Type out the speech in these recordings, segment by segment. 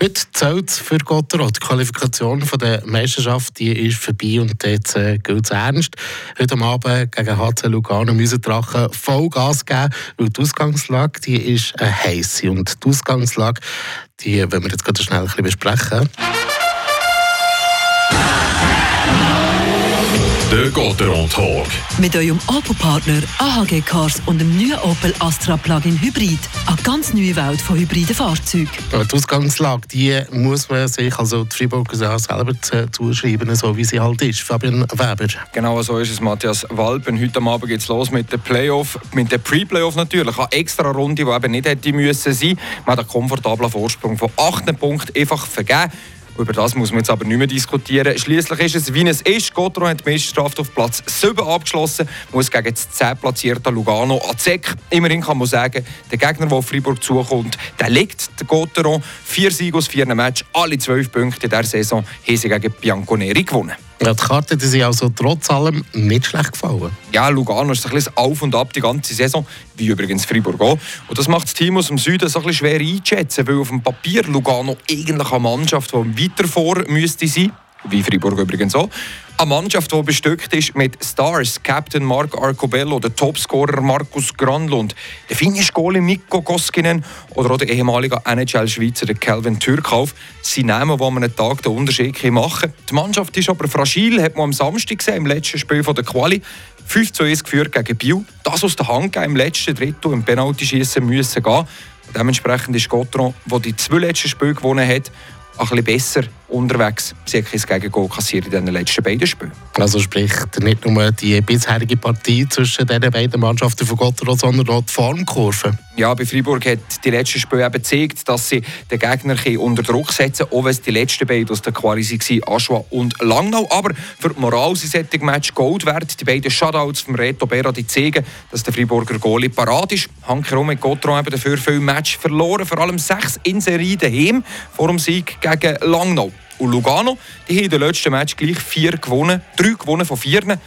Heute zählt für Gotteron. Die Qualifikation von der Meisterschaft die ist vorbei und jetzt äh, gilt es ernst. Heute Abend gegen HC Lugano müssen Drachen Vollgas geben, weil die Ausgangslage die ist äh, heiß. Und die Ausgangslage, die wollen wir jetzt gerade schnell ein bisschen besprechen. Der Gotteron Talk. Mit eurem Opel-Partner AHG Cars und dem neuen Opel Astra Plug-in Hybrid. Eine ganz neue Welt von hybriden Fahrzeugen. Ja, die Ausgangslage die muss man sich, also die Freiburger auch selber zuschreiben, so wie sie halt ist. Fabian Weber. Genau so ist es, Matthias Walpen. Heute Abend geht es los mit dem Playoff, mit dem Pre-Playoff natürlich. Eine extra Runde, die eben nicht hätte müssen sein. Man hat einen komfortablen Vorsprung von 8 Punkten einfach vergeben. Über das muss man jetzt aber nicht mehr diskutieren. Schließlich ist es, wie es ist. Gotro hat die Meisterschaft auf Platz 7 abgeschlossen, muss gegen das 10 platzierte Lugano an Zeck. Immerhin kann man sagen, der Gegner, der auf Freiburg zukommt, der liegt der Gotteron. Vier Siege aus vier Matches, alle zwölf Punkte in dieser Saison haben sie gegen Bianconeri gewonnen. Ja, die Karte die sind also trotz allem nicht schlecht gefallen. Ja, Lugano ist ein bisschen auf und ab die ganze Saison, wie übrigens Fribourg auch. Und das macht das Team aus dem Süden ein bisschen schwer einzuschätzen, weil auf dem Papier Lugano eigentlich eine Mannschaft, die weiter vor müsste sein, wie Fribourg übrigens auch. Eine Mannschaft, die bestückt ist mit Stars, Captain Mark Arcobello, der Topscorer Markus Granlund, der finnische Goalie Mikko Koskinen oder auch der ehemalige NHL-Schweizer Calvin Türkauf. Sie nehmen, wo man einen Tag den Unterschied machen. Die Mannschaft ist aber fragil, hat man am Samstag gesehen, im letzten Spiel der Quali. 5 zu 1 geführt gegen Biel. Das aus der Hand im letzten Drittel im Penalty-Schießen müssen gehen. Dementsprechend ist Gotron, der die zwei letzten Spiele gewonnen hat, ein bisschen besser unterwegs. Sie hat kein Gegengol kassiert in den letzten beiden Spielen. Also sprich nicht nur die bisherige Partie zwischen den beiden Mannschaften von Gotteron, sondern auch die Formkurve. Ja, bei Freiburg hat die letzte Spiel eben gezeigt, dass sie den Gegner unter Druck setzen auch wenn es die letzten beiden aus der Quali waren, Aschua und Langnau. Aber für die Moral sind Match Gold wert. Die beiden Shutouts vom Reto Berra die zeigen, dass der Freiburger Goalie parat ist. Hankerum mit Gotteron eben dafür viele Match verloren, vor allem sechs in Serie daheim vor dem Sieg gegen Langnau. Und Lugano, die haben in den letzten Match gleich vier gewonnen, drei gewonnen von vier.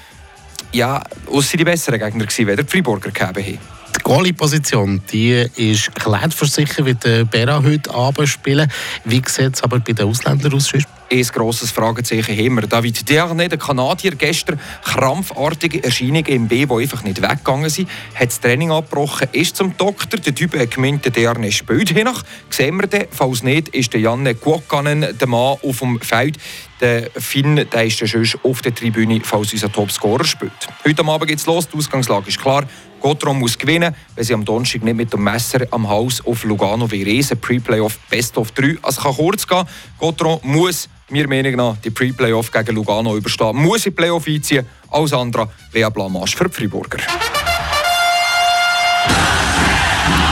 Ja, es waren die besseren Gegner, gewesen, die die Freiburger gegeben haben. Die Goalie-Position ist klar für sicher, wie der Bera heute Abend spielen. Wie sieht es aber bei den Ausländern aus? Ein grosses Fragezeichen wir. David Derne, der Kanadier, gestern krampfartige Erscheinungen im B, die einfach nicht weggegangen sind, hat das Training abgebrochen, ist zum Doktor. Der Typ hat gemeint, der Derne spielt hiernach. Sehen wir den. Falls nicht, ist der Janne Kuokkanen der Mann auf dem Feld. Der Finn der ist schon auf der Tribüne, falls unser Topscorer spielt. Heute Abend geht es los. Die Ausgangslage ist klar. Gotron muss gewinnen, wenn sie am Donnerstag nicht mit dem Messer am Haus auf Lugano wie reisen. Pre-Playoff Best of 3. Es kann kurz gehen. Gotron muss mir Meinung nach die Pre-Playoff gegen Lugano überstehen. Muss in Playoff einziehen. Alles andere wäre Blamage für die Freiburger.